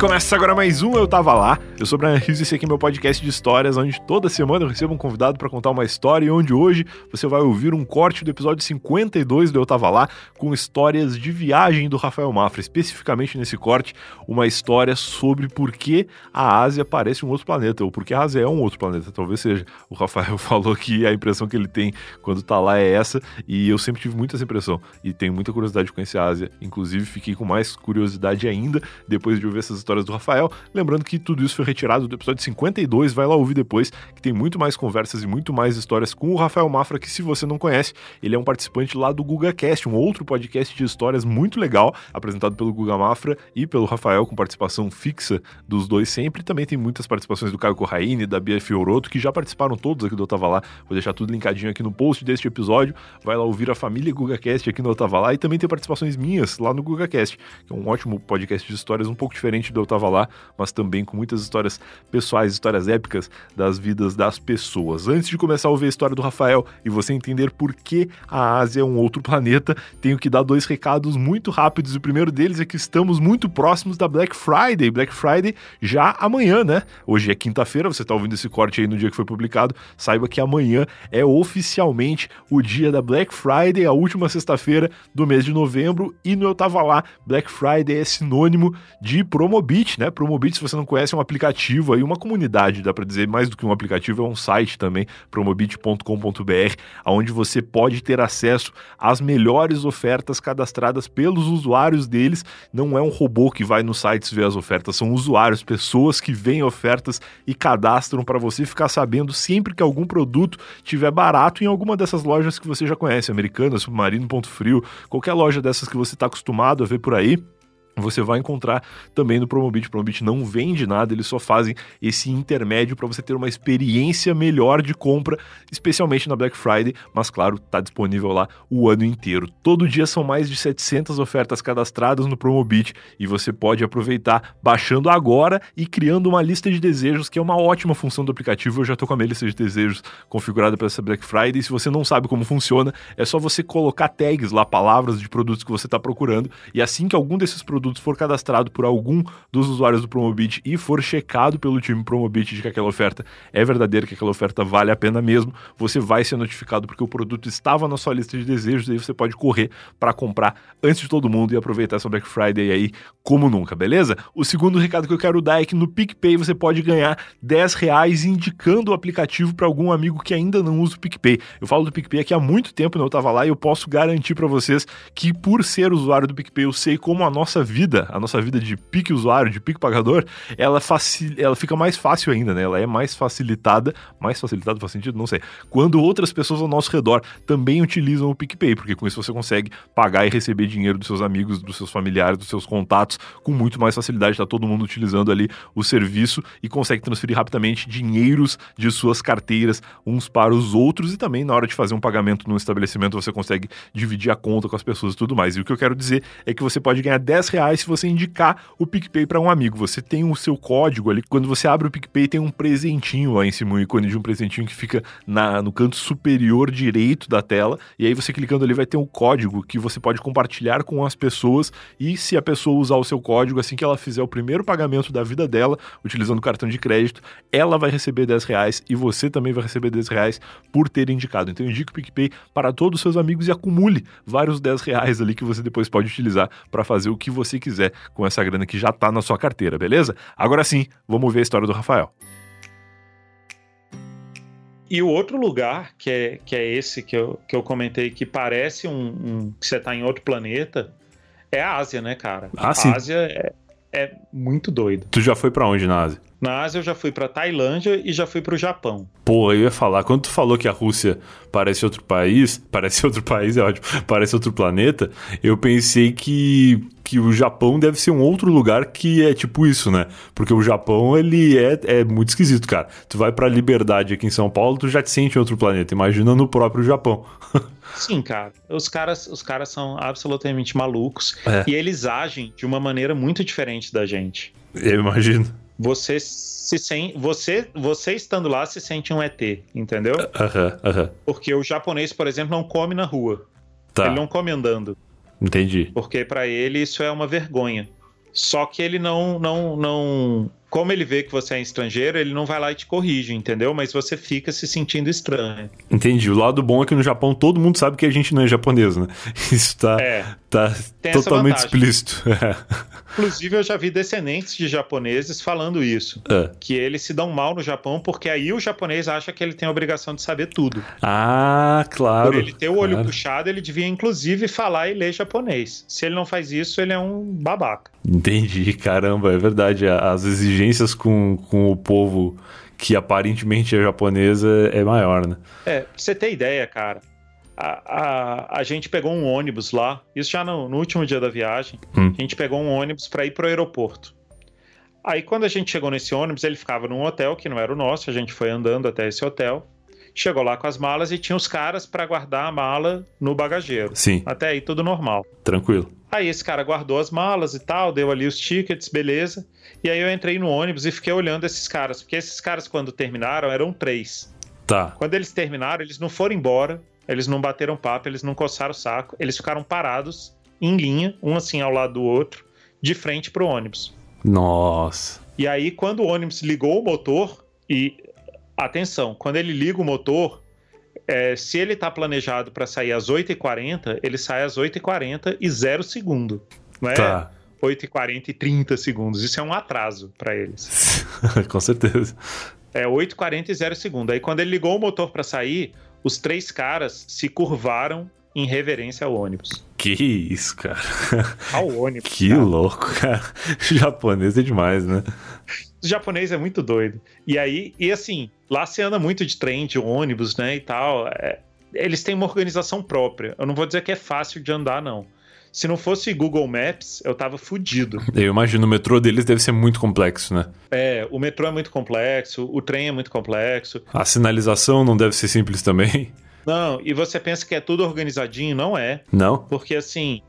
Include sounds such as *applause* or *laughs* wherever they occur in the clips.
começa agora mais um Eu Tava Lá. Eu sou o Brian Rios e esse aqui é meu podcast de histórias, onde toda semana eu recebo um convidado para contar uma história e onde hoje você vai ouvir um corte do episódio 52 do Eu Tava Lá com histórias de viagem do Rafael Mafra, especificamente nesse corte, uma história sobre por que a Ásia parece um outro planeta, ou por que a Ásia é um outro planeta, talvez seja. O Rafael *laughs* falou que a impressão que ele tem quando tá lá é essa, e eu sempre tive muito essa impressão, e tenho muita curiosidade de conhecer a Ásia, inclusive fiquei com mais curiosidade ainda depois de ouvir essas histórias do Rafael. Lembrando que tudo isso foi retirado do episódio 52, vai lá ouvir depois, que tem muito mais conversas e muito mais histórias com o Rafael Mafra, que se você não conhece, ele é um participante lá do GugaCast, um outro podcast de histórias muito legal, apresentado pelo Guga Mafra e pelo Rafael, com participação fixa dos dois sempre. Também tem muitas participações do Caio Corraine, da Bia Fioroto, que já participaram todos aqui do Otava Lá. Vou deixar tudo linkadinho aqui no post deste episódio. Vai lá ouvir a família GugaCast aqui no Otava Lá e também tem participações minhas lá no GugaCast, que é um ótimo podcast de histórias um pouco diferente do Eu Tava Lá, mas também com muitas histórias pessoais, histórias épicas das vidas das pessoas. Antes de começar a ouvir a história do Rafael e você entender por que a Ásia é um outro planeta, tenho que dar dois recados muito rápidos. O primeiro deles é que estamos muito próximos da Black Friday. Black Friday já amanhã, né? Hoje é quinta-feira, você está ouvindo esse corte aí no dia que foi publicado. Saiba que amanhã é oficialmente o dia da Black Friday, a última sexta-feira do mês de novembro. E no Eu Tava Lá, Black Friday é sinônimo de Promobit, né? Promobit, se você não conhece, é um aplicativo aí, uma comunidade, dá para dizer, mais do que um aplicativo, é um site também, promobit.com.br, onde você pode ter acesso às melhores ofertas cadastradas pelos usuários deles. Não é um robô que vai nos sites ver as ofertas, são usuários, pessoas que veem ofertas e cadastram para você ficar sabendo sempre que algum produto tiver barato em alguma dessas lojas que você já conhece, Americanas, Submarino, Ponto Frio, qualquer loja dessas que você está acostumado a ver por aí você vai encontrar também no Promobit. O Promobit não vende nada, eles só fazem esse intermédio para você ter uma experiência melhor de compra, especialmente na Black Friday, mas claro, está disponível lá o ano inteiro. Todo dia são mais de 700 ofertas cadastradas no Promobit e você pode aproveitar baixando agora e criando uma lista de desejos, que é uma ótima função do aplicativo. Eu já estou com a minha lista de desejos configurada para essa Black Friday. Se você não sabe como funciona, é só você colocar tags lá, palavras de produtos que você está procurando, e assim que algum desses produtos produtos for cadastrado por algum dos usuários do Promobit e for checado pelo time Promobit de que aquela oferta é verdadeira, que aquela oferta vale a pena mesmo, você vai ser notificado porque o produto estava na sua lista de desejos e aí você pode correr para comprar antes de todo mundo e aproveitar essa Black Friday aí como nunca, beleza? O segundo recado que eu quero dar é que no PicPay você pode ganhar 10 reais indicando o aplicativo para algum amigo que ainda não usa o PicPay. Eu falo do PicPay aqui há muito tempo, não estava lá e eu posso garantir para vocês que por ser usuário do PicPay eu sei como a nossa vida, a nossa vida de pique usuário, de pique pagador, ela, facil... ela fica mais fácil ainda, né? Ela é mais facilitada, mais facilitada faz sentido? Não sei. Quando outras pessoas ao nosso redor também utilizam o PicPay, porque com isso você consegue pagar e receber dinheiro dos seus amigos, dos seus familiares, dos seus contatos com muito mais facilidade. Tá todo mundo utilizando ali o serviço e consegue transferir rapidamente dinheiros de suas carteiras uns para os outros e também na hora de fazer um pagamento num estabelecimento você consegue dividir a conta com as pessoas e tudo mais. E o que eu quero dizer é que você pode ganhar 10 reais se você indicar o PicPay para um amigo. Você tem o seu código ali. Quando você abre o PicPay, tem um presentinho lá em cima, um ícone de um presentinho que fica na, no canto superior direito da tela. E aí você clicando ali vai ter um código que você pode compartilhar com as pessoas. E se a pessoa usar o seu código, assim que ela fizer o primeiro pagamento da vida dela, utilizando o cartão de crédito, ela vai receber 10 reais e você também vai receber 10 reais por ter indicado. Então indique o PicPay para todos os seus amigos e acumule vários 10 reais ali que você depois pode utilizar para fazer o que você quiser quiser com essa grana que já está na sua carteira, beleza? Agora sim, vamos ver a história do Rafael. E o outro lugar, que é, que é esse que eu, que eu comentei, que parece um, um que você está em outro planeta, é a Ásia, né, cara? Ah, sim. A Ásia é, é muito doido. Tu já foi para onde na Ásia? Na Ásia eu já fui para Tailândia e já fui para o Japão. Pô, eu ia falar, quando tu falou que a Rússia parece outro país, *laughs* parece outro país, é ótimo, *laughs* parece outro planeta, eu pensei que que o Japão deve ser um outro lugar que é tipo isso, né? Porque o Japão, ele é, é muito esquisito, cara. Tu vai pra Liberdade aqui em São Paulo, tu já te sente em outro planeta. Imagina no próprio Japão. *laughs* Sim, cara. Os caras, os caras são absolutamente malucos é. e eles agem de uma maneira muito diferente da gente. Eu imagino. Você se sente, você, você estando lá se sente um ET, entendeu? Aham, uh aham. -huh, uh -huh. Porque o japonês, por exemplo, não come na rua. Tá. Ele não come andando. Entendi. Porque para ele isso é uma vergonha. Só que ele não, não, não. Como ele vê que você é estrangeiro, ele não vai lá e te corrige, entendeu? Mas você fica se sentindo estranho. Entendi. O lado bom é que no Japão todo mundo sabe que a gente não é japonês, né? *laughs* Isso tá, É. tá Tem totalmente explícito. *laughs* Inclusive, eu já vi descendentes de japoneses falando isso. É. Que eles se dão mal no Japão porque aí o japonês acha que ele tem a obrigação de saber tudo. Ah, claro. Por ele ter o olho claro. puxado, ele devia inclusive falar e ler japonês. Se ele não faz isso, ele é um babaca. Entendi, caramba, é verdade. As exigências com, com o povo que aparentemente é japonês é, é maior, né? É, pra você ter ideia, cara. A, a, a gente pegou um ônibus lá, isso já no, no último dia da viagem. Hum. A gente pegou um ônibus para ir pro aeroporto. Aí, quando a gente chegou nesse ônibus, ele ficava num hotel que não era o nosso, a gente foi andando até esse hotel. Chegou lá com as malas e tinha os caras para guardar a mala no bagageiro. Sim, Até aí tudo normal. tranquilo. Aí esse cara guardou as malas e tal, deu ali os tickets, beleza. E aí eu entrei no ônibus e fiquei olhando esses caras, porque esses caras, quando terminaram, eram três. Tá. Quando eles terminaram, eles não foram embora, eles não bateram papo, eles não coçaram o saco, eles ficaram parados em linha, um assim ao lado do outro, de frente pro ônibus. Nossa. E aí, quando o ônibus ligou o motor, e atenção, quando ele liga o motor, é, se ele tá planejado para sair às 8h40, ele sai às 8h40 e 0 segundo. Não é Tá. 8h40 e 30 segundos. Isso é um atraso para eles. *laughs* Com certeza. É 8h40 e 0 segundo. Aí quando ele ligou o motor para sair, os três caras se curvaram em reverência ao ônibus. Que isso, cara. *laughs* Ao ônibus. Que cara. louco, cara. Japonês é demais, né? O japonês é muito doido. E aí, e assim, lá se anda muito de trem, de ônibus, né, e tal. É, eles têm uma organização própria. Eu não vou dizer que é fácil de andar, não. Se não fosse Google Maps, eu tava fudido. Eu imagino o metrô deles deve ser muito complexo, né? É, o metrô é muito complexo, o trem é muito complexo. A sinalização não deve ser simples também. Não, e você pensa que é tudo organizadinho, não é. Não? Porque assim,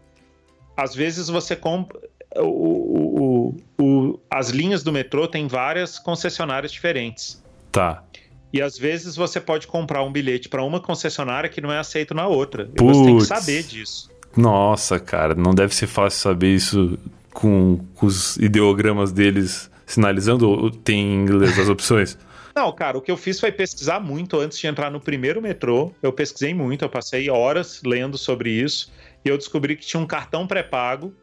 às vezes você compra. O, o- o- as linhas do metrô têm várias concessionárias diferentes. Tá. E às vezes você pode comprar um bilhete para uma concessionária que não é aceito na outra. E você tem que saber disso. Nossa, cara, não deve ser fácil saber isso com, com os ideogramas deles sinalizando ou tem em inglês as opções? *laughs* Não, cara, o que eu fiz foi pesquisar muito antes de entrar no primeiro metrô. Eu pesquisei muito, eu passei horas lendo sobre isso. E eu descobri que tinha um cartão pré-pago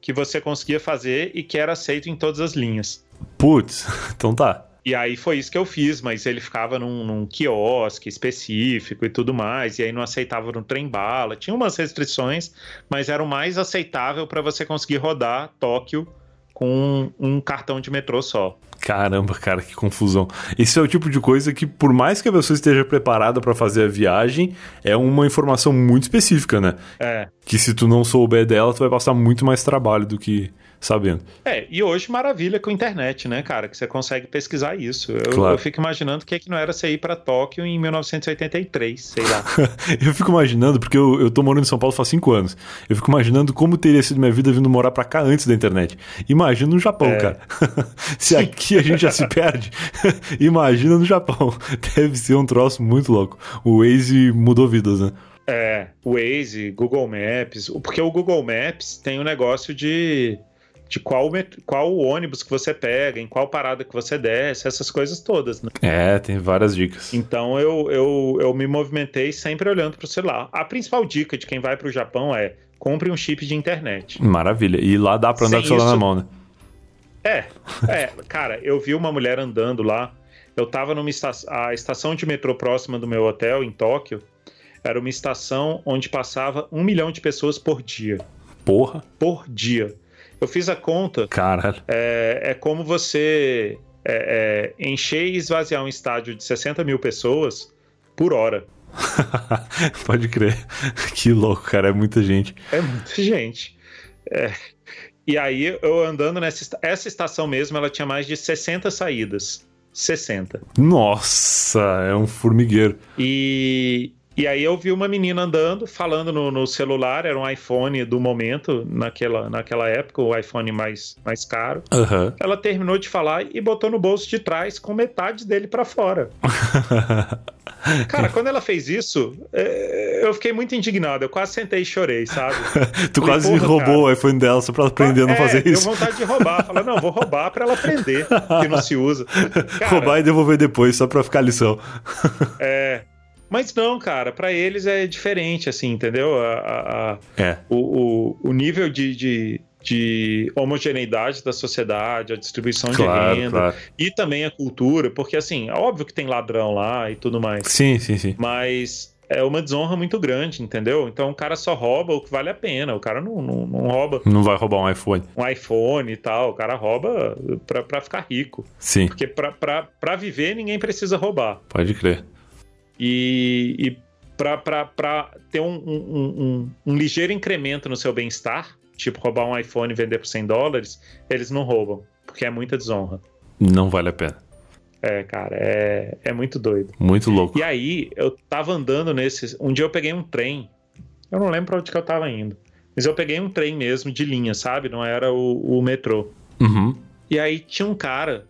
que você conseguia fazer e que era aceito em todas as linhas. Putz, *laughs* então tá. E aí foi isso que eu fiz, mas ele ficava num, num quiosque específico e tudo mais, e aí não aceitava no trem bala. Tinha umas restrições, mas era o mais aceitável para você conseguir rodar Tóquio com um, um cartão de metrô só. Caramba, cara, que confusão. Isso é o tipo de coisa que, por mais que a pessoa esteja preparada pra fazer a viagem, é uma informação muito específica, né? É. Que se tu não souber dela, tu vai passar muito mais trabalho do que sabendo. É, e hoje maravilha com a internet, né, cara? Que você consegue pesquisar isso. Eu, Claro. eu fico imaginando o que, é que não era você ir para Tóquio em 1983, sei lá. *laughs* eu fico imaginando, porque eu, eu tô morando em São Paulo faz cinco anos. Eu fico imaginando como teria sido minha vida vindo morar pra cá antes da internet. Imagina no Japão, É. cara. *laughs* Se aqui a gente já se perde, *laughs* imagina no Japão. Deve ser um troço muito louco. O Waze mudou vidas, né? É, Waze, Google Maps, porque o Google Maps tem o negócio de, de qual, qual ônibus que você pega, em qual parada que você desce, essas coisas todas, né? É, tem várias dicas. Então eu, eu, eu me movimentei sempre olhando para o celular. A principal dica de quem vai para o Japão é compre um chip de internet. Maravilha. E lá dá pra andar Sem com o celular isso- na mão, né? É, é, cara, eu vi uma mulher andando lá. Eu tava numa estação, a estação de metrô próxima do meu hotel em Tóquio. Era uma estação onde passava um milhão de pessoas por dia. Porra. Por dia. Eu fiz a conta. Caralho. É, é como você é, é, encher e esvaziar um estádio de 60 mil pessoas por hora. *laughs* Pode crer. Que louco, cara. É muita gente. É muita gente. É. E aí, eu andando nessa essa estação mesmo, ela tinha mais de 60 saídas. 60. Nossa, é um formigueiro. E, E aí eu vi uma menina andando, falando no, no, celular, era um iPhone do momento, naquela, naquela época, o iPhone mais, mais caro. Uhum. Ela terminou de falar e botou no bolso de trás com metade dele para fora. *laughs* Cara, quando ela fez isso, é, eu fiquei muito indignado. Eu quase sentei e chorei, sabe? *laughs* tu Falei, quase roubou cara, o iPhone dela só pra aprender a não é, fazer isso. Deu vontade de roubar. Falar, não, vou roubar pra ela aprender que não se usa. *laughs* Cara, roubar e devolver depois, só pra ficar lição. É. Mas não, cara, para eles é diferente, assim, entendeu? A, a, a é. o, o, o nível de, de de homogeneidade da sociedade, a distribuição claro, de renda claro. e também a cultura, porque assim, é óbvio que tem ladrão lá e tudo mais. Sim, sim, sim. Mas é uma desonra muito grande, entendeu? Então o cara só rouba o que vale a pena. O cara não, não, não rouba. Não vai roubar um iPhone. Um iPhone e tal. O cara rouba pra, pra ficar rico. Sim. Porque pra, pra, pra viver ninguém precisa roubar. Pode crer. E, e para ter um, um, um, um ligeiro incremento no seu bem-estar, tipo roubar um iPhone e vender por 100 dólares, eles não roubam, porque é muita desonra. Não vale a pena. É, cara, é, é muito doido. Muito louco. E aí, eu tava andando nesse. Um dia eu peguei um trem. Eu não lembro pra onde que eu tava indo. Mas eu peguei um trem mesmo de linha, sabe? Não era o, o metrô. Uhum. E aí tinha um cara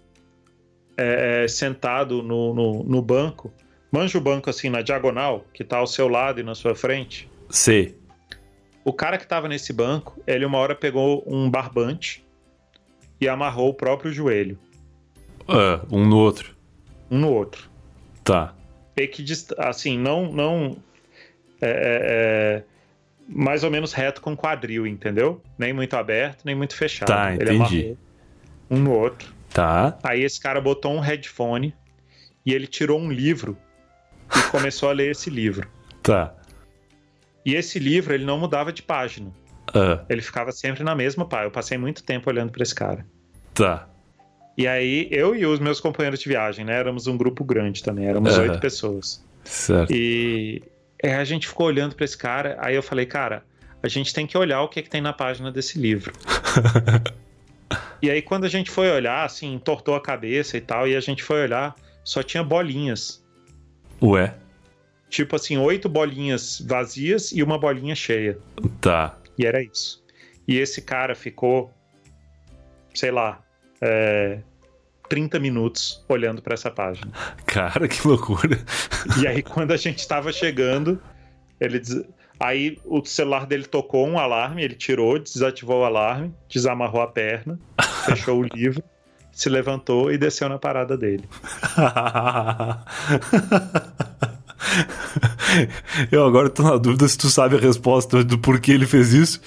é, é sentado no, no, no, banco. Manja o banco assim na diagonal, que tá ao seu lado e na sua frente. Sei. O cara que tava nesse banco, ele uma hora pegou um barbante e amarrou o próprio joelho. Uh, um no outro. Um no outro. Tá. E que, assim, não. não é, é, é, mais ou menos reto com quadril, entendeu? Nem muito aberto, nem muito fechado. Tá, Ele entendi. um no outro. Tá. Aí esse cara botou um headphone e ele tirou um livro e começou a ler esse livro. Tá. E esse livro, ele não mudava de página. Uh. Ele ficava sempre na mesma página. Eu passei muito tempo olhando para esse cara. Tá. E aí, eu e os meus companheiros de viagem, né? Éramos um grupo grande também, éramos oito uh. pessoas. Certo. E é, a gente ficou olhando para esse cara. Aí eu falei, cara, a gente tem que olhar o que, é que tem na página desse livro. *laughs* e aí, quando a gente foi olhar, assim, entortou a cabeça e tal, e a gente foi olhar, só tinha bolinhas. Ué? tipo assim, oito bolinhas vazias e uma bolinha cheia. Tá. E era isso. E esse cara ficou, sei lá, é, 30 minutos olhando para essa página. *laughs* Cara, que loucura. E aí, quando a gente estava chegando, ele. Diz... Aí o celular dele tocou um alarme, ele tirou, desativou o alarme, desamarrou a perna, *laughs* fechou o livro, se levantou e desceu na parada dele. *laughs* *laughs* Eu agora tô na dúvida se tu sabe a resposta do porquê ele fez isso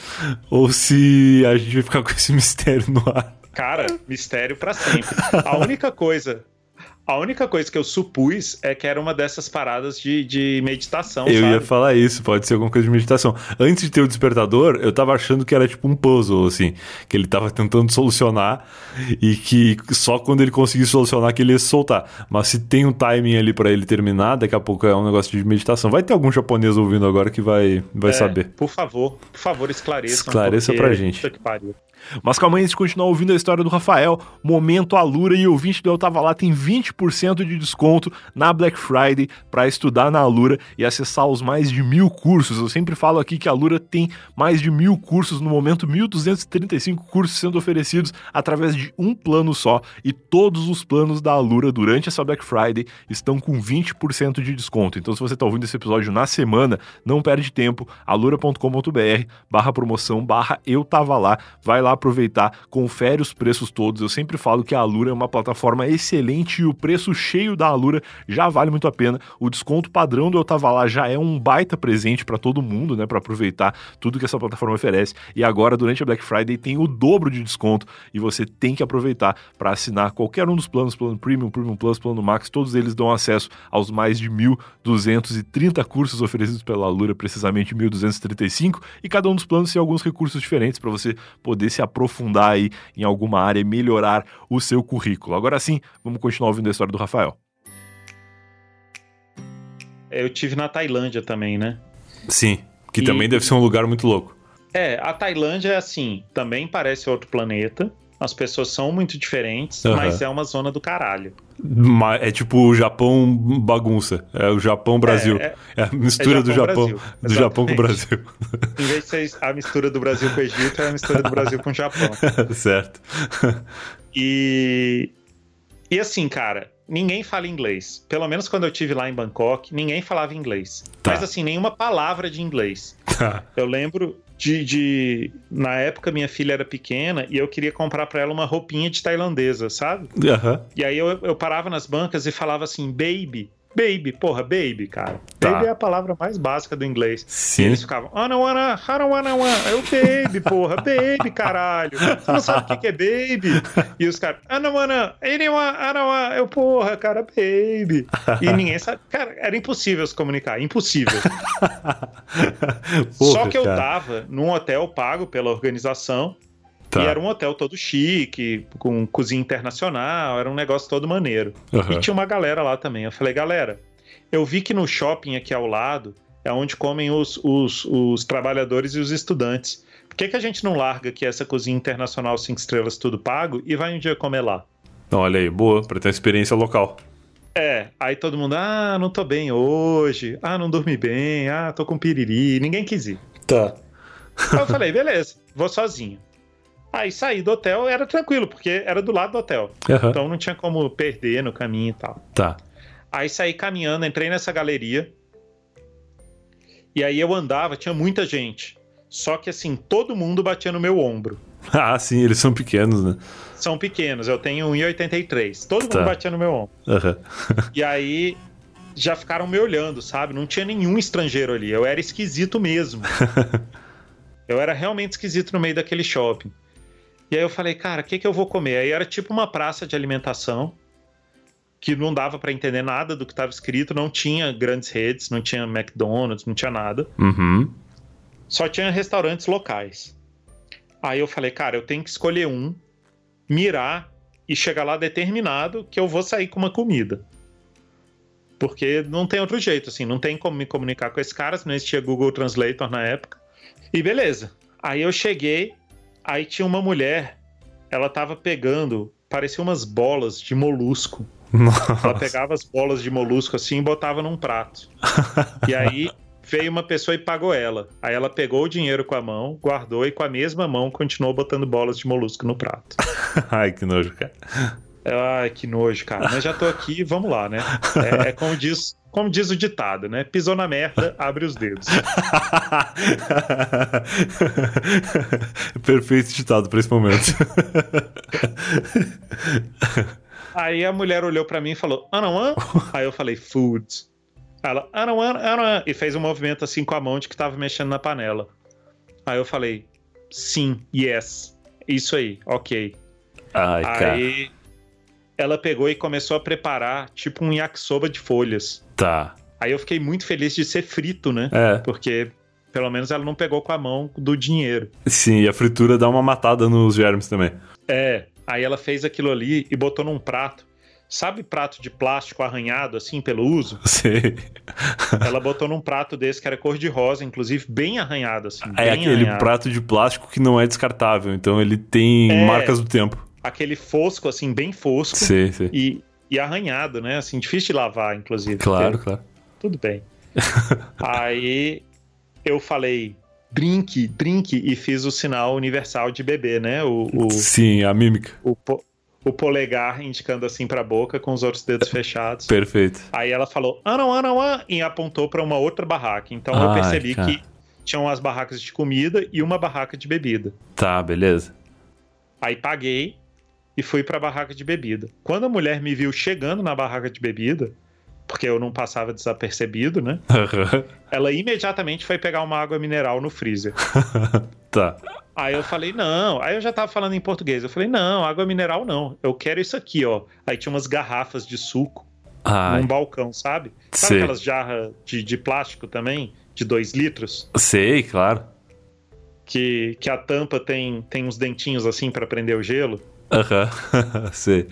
ou se a gente vai ficar com esse *laughs* mistério no ar. Cara, mistério para sempre. A única coisa a única coisa que eu supus é que era uma dessas paradas de, de meditação. Eu sabe? ia falar isso, pode ser alguma coisa de meditação. Antes de ter o despertador, eu tava achando que era tipo um puzzle, assim, que ele tava tentando solucionar e que só quando ele conseguisse solucionar que ele ia se soltar. Mas se tem um timing ali para ele terminar, daqui a pouco é um negócio de meditação. Vai ter algum japonês ouvindo agora que vai, vai é, saber. Por favor, por favor, esclareça. Esclareça pra gente. Puta que pariu. Mas calma aí, antes continuar ouvindo a história do Rafael, momento Alura e ouvinte do Eu Tava Lá tem 20% de desconto na Black Friday para estudar na Alura e acessar os mais de mil cursos. Eu sempre falo aqui que a Alura tem mais de mil cursos, no momento 1.235 cursos sendo oferecidos através de um plano só e todos os planos da Alura durante essa Black Friday estão com 20% de desconto. Então se você está ouvindo esse episódio na semana, não perde tempo, alura.com.br barra promoção barra eu tava lá, vai lá aproveitar, confere os preços todos. Eu sempre falo que a Alura é uma plataforma excelente e o preço cheio da Alura já vale muito a pena. O desconto padrão do Eu Tava Lá já é um baita presente para todo mundo, né, para aproveitar tudo que essa plataforma oferece. E agora, durante a Black Friday, tem o dobro de desconto e você tem que aproveitar para assinar qualquer um dos planos, plano Premium, Premium Plus, plano Max, todos eles dão acesso aos mais de 1.230 cursos oferecidos pela Alura, precisamente 1.235, e cada um dos planos tem alguns recursos diferentes para você poder se aprofundar aí em alguma área e melhorar o seu currículo. Agora sim, vamos continuar ouvindo a história do Rafael. Eu tive na Tailândia também, né? Sim, que e... também deve ser um lugar muito louco. É, a Tailândia é assim, também parece outro planeta, as pessoas são muito diferentes, uhum. mas é uma zona do caralho. É tipo o Japão bagunça. É o Japão Brasil. É, é, é a mistura é Japão, do Japão, Brasil. do Japão com o Brasil. *laughs* Em vez de ser a mistura do Brasil com o Egito, é a mistura do Brasil com o Japão. *laughs* certo. E e assim, cara, ninguém fala inglês. Pelo menos quando eu tive lá em Bangkok, ninguém falava inglês. Tá. Mas assim, nenhuma palavra de inglês. Tá. Eu lembro de, de, Na época, minha filha era pequena e eu queria comprar para ela uma roupinha de tailandesa, sabe? Uhum. E aí eu, eu parava nas bancas e falava assim, baby. Baby, porra, baby, cara. Tá. Baby é a palavra mais básica do inglês. Sim. E eles ficavam, ah, não, wanna, I don't wanna, wanna. Eu, baby, porra, baby, caralho. Você não sabe o que, é baby? E os caras, I don't wanna, anyone, I don't wanna. Eu, porra, cara, baby. E ninguém sabe. Cara, era impossível se comunicar, impossível. *laughs* porra, Só que eu cara. tava num hotel pago pela organização. Tá. E era um hotel todo chique, com cozinha internacional, era um negócio todo maneiro. Uhum. E tinha uma galera lá também. Eu falei, galera, eu vi que no shopping aqui ao lado é onde comem os, os, os trabalhadores e os estudantes. Por que, que a gente não larga aqui essa cozinha internacional cinco estrelas tudo pago e vai um dia comer lá? Olha aí, boa, para ter uma experiência local. É, aí todo mundo, ah, não tô bem hoje, ah, não dormi bem, ah, tô com piriri, ninguém quis ir. Tá. Aí eu falei, beleza, vou sozinho. Aí saí do hotel, era tranquilo, porque era do lado do hotel. Uhum. Então não tinha como perder no caminho e tal. Tá. Aí saí caminhando, entrei nessa galeria. E aí eu andava, tinha muita gente. Só que assim, todo mundo batia no meu ombro. *laughs* Ah, sim, eles são pequenos, né? São pequenos, eu tenho 1,83. Todo tá. mundo batia no meu ombro. Uhum. *laughs* e aí já ficaram me olhando, sabe? Não tinha nenhum estrangeiro ali. Eu era esquisito mesmo. *laughs* eu era realmente esquisito no meio daquele shopping. E aí eu falei, cara, o que, que eu vou comer? Aí era tipo uma praça de alimentação que não dava para entender nada do que estava escrito, não tinha grandes redes, não tinha McDonald's, não tinha nada. Uhum. Só tinha restaurantes locais. Aí eu falei, cara, eu tenho que escolher um, mirar e chegar lá determinado que eu vou sair com uma comida. Porque não tem outro jeito, assim, não tem como me comunicar com esses caras, não existia Google Translator na época. E beleza. Aí eu cheguei, Aí tinha uma mulher, ela tava pegando, parecia umas bolas de molusco. Nossa. Ela pegava as bolas de molusco assim e botava num prato. e aí veio uma pessoa e pagou ela. Aí ela pegou o dinheiro com a mão, guardou e com a mesma mão continuou botando bolas de molusco no prato. Ai, que nojo, cara. Ai, que nojo, cara. Mas já tô aqui, vamos lá, né? É, é como diz como diz o ditado, né? Pisou na merda, *laughs* abre os dedos. *laughs* Perfeito ditado para esse momento. *laughs* Aí a mulher olhou para mim e falou: Anawan? Aí eu falei: Food. Ela, Anawan, Anawan. E fez um movimento assim com a mão de que tava mexendo na panela. Aí eu falei: Sim, yes. Isso aí, ok. Ai, aí cara. ela pegou e começou a preparar tipo um yakisoba de folhas. Tá. Aí eu fiquei muito feliz de ser frito, né? É. Porque pelo menos ela não pegou com a mão do dinheiro. Sim, e a fritura dá uma matada nos germes também. É. Aí ela fez aquilo ali e botou num prato. Sabe prato de plástico arranhado, assim, pelo uso? *laughs* Sim. Ela botou num prato desse que era cor de rosa, inclusive bem arranhado, assim. É aquele arranhado. prato de plástico que não é descartável, então ele tem é, marcas do tempo. Aquele fosco, assim, bem fosco. Sim, sim. E, e arranhado, né? Assim, difícil de lavar, inclusive. Claro, porque... claro. Tudo bem. *laughs* Aí eu falei, drink, drink, e fiz o sinal universal de bebê, né? O, o Sim, a mímica. O, o polegar indicando assim pra boca com os outros dedos fechados. Perfeito. Aí ela falou, ah, não, ah, não, ah, e apontou para uma outra barraca. Então Ai, eu percebi cara. que tinham as barracas de comida e uma barraca de bebida. Tá, beleza. Aí paguei, e fui para a barraca de bebida. Quando a mulher me viu chegando na barraca de bebida, porque eu não passava desapercebido, né? *laughs* Ela imediatamente foi pegar uma água mineral no freezer. *laughs* tá. Aí eu falei, não. Aí eu já tava falando em português. Eu falei, não, água mineral não. Eu quero isso aqui, ó. Aí tinha umas garrafas de suco Ai. num balcão, sabe? Sabe Sei. aquelas jarras de, de plástico também? De dois litros? Sei, claro. Que, que a tampa tem, tem uns dentinhos assim para prender o gelo. Aham, uhum. *laughs* sei.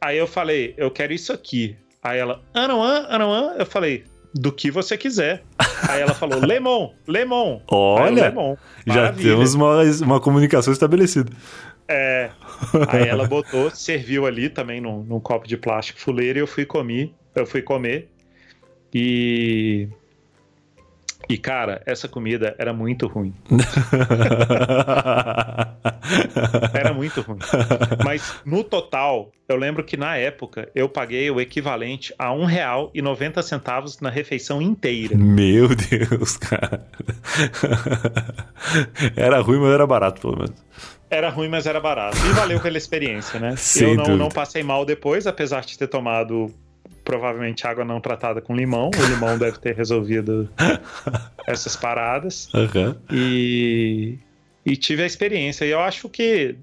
Aí eu falei, eu quero isso aqui. Aí ela, Anuan, Anuan. Eu falei, do que você quiser. Aí ela falou, *laughs* Lemon, Lemon. Olha, lemon. já temos uma, uma comunicação estabelecida. É. Aí ela botou, serviu ali também num, num copo de plástico fuleiro e eu fui comer. Eu fui comer. E e, cara, essa comida era muito ruim. *laughs* era muito ruim. Mas, no total, eu lembro que na época eu paguei o equivalente a um real e noventa centavos na refeição inteira. Meu Deus, cara. Era ruim, mas era barato, pelo menos. Era ruim, mas era barato. E valeu pela experiência, né? *laughs* Sem eu não, não passei mal depois, apesar de ter tomado provavelmente água não tratada com limão. O limão deve ter resolvido *laughs* essas paradas. Uhum. E, e tive a experiência. E eu acho que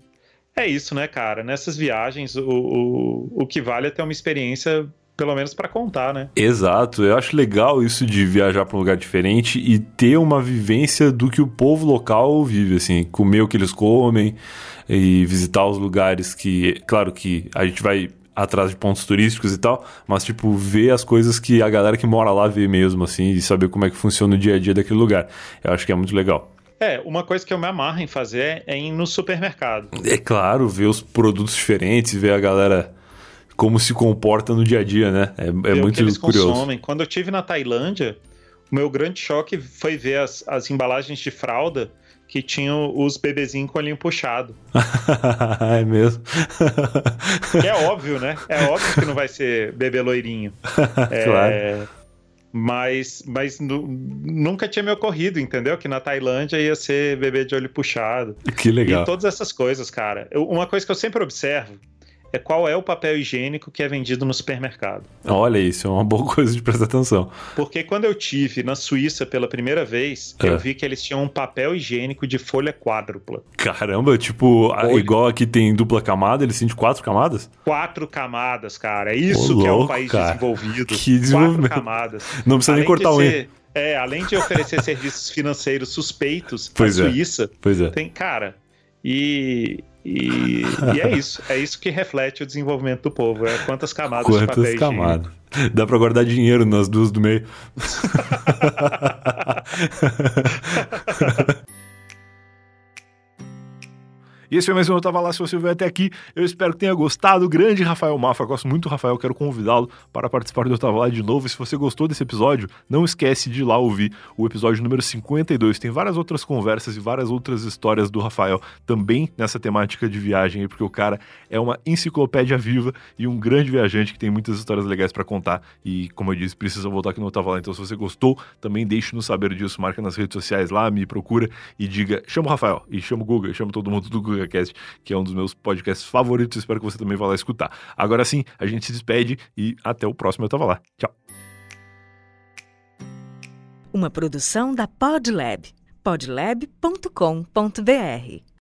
é isso, né, cara? Nessas viagens, o, o, o que vale é ter uma experiência pelo menos para contar, né? Exato, eu acho legal isso de viajar para um lugar diferente e ter uma vivência do que o povo local vive, assim, comer o que eles comem e visitar os lugares que, claro que a gente vai atrás de pontos turísticos e tal, mas tipo ver as coisas que a galera que mora lá vê mesmo assim e saber como é que funciona o dia a dia daquele lugar. Eu acho que é muito legal. É, uma coisa que eu me amarro em fazer é ir no supermercado. É claro, ver os produtos diferentes, ver a galera como se comporta no dia a dia, né? É, é muito que eles curioso. Consomem. Quando eu tive na Tailândia, o meu grande choque foi ver as, as embalagens de fralda que tinham os bebezinhos com o olhinho puxado. *laughs* é mesmo? é óbvio, né? É óbvio que não vai ser bebê loirinho. *laughs* É, claro. Mas, mas nunca tinha me ocorrido, entendeu? Que na Tailândia ia ser bebê de olho puxado. Que legal. E todas essas coisas, cara. Eu, uma coisa que eu sempre observo é qual é o papel higiênico que é vendido no supermercado. Olha isso, é uma boa coisa de prestar atenção. Porque quando eu tive na Suíça pela primeira vez, é. eu vi que eles tinham um papel higiênico de folha quádrupla. Caramba, tipo, folha. igual aqui tem dupla camada, eles têm de quatro camadas? Quatro camadas, cara. É isso Ô, que louco, é um país cara. desenvolvido. Que desenvolvimento. Quatro camadas. Não precisa Além nem cortar o ser... É, além de oferecer *laughs* serviços financeiros suspeitos pois na é. Suíça, pois é. tem, cara, e, e, e, é isso. É isso que reflete o desenvolvimento do povo. É quantas camadas quantas de papel camadas. Dá para guardar dinheiro nas duas do meio. *laughs* E esse foi mais um Eu Tava Lá. Se você veio até aqui, eu espero que tenha gostado. Grande Rafael Mafra, gosto muito do Rafael, quero convidá-lo para participar do Eu Tava Lá de novo. E se você gostou desse episódio, não esquece de ir lá ouvir o episódio número 52. Tem várias outras conversas e várias outras histórias do Rafael também nessa temática de viagem, porque o cara é uma enciclopédia viva e um grande viajante que tem muitas histórias legais para contar. E, como eu disse, precisa voltar aqui no Eu Tava Lá. Então, se você gostou, também deixe-nos saber disso. Marca nas redes sociais lá, me procura e diga: chama o Rafael, e chama o Google, chama todo mundo do Google Que é um dos meus podcasts favoritos. Espero que você também vá lá escutar. Agora sim, a gente se despede e até o próximo Eu Tava Lá. Tchau. Uma produção da Podlab. podlab.com.br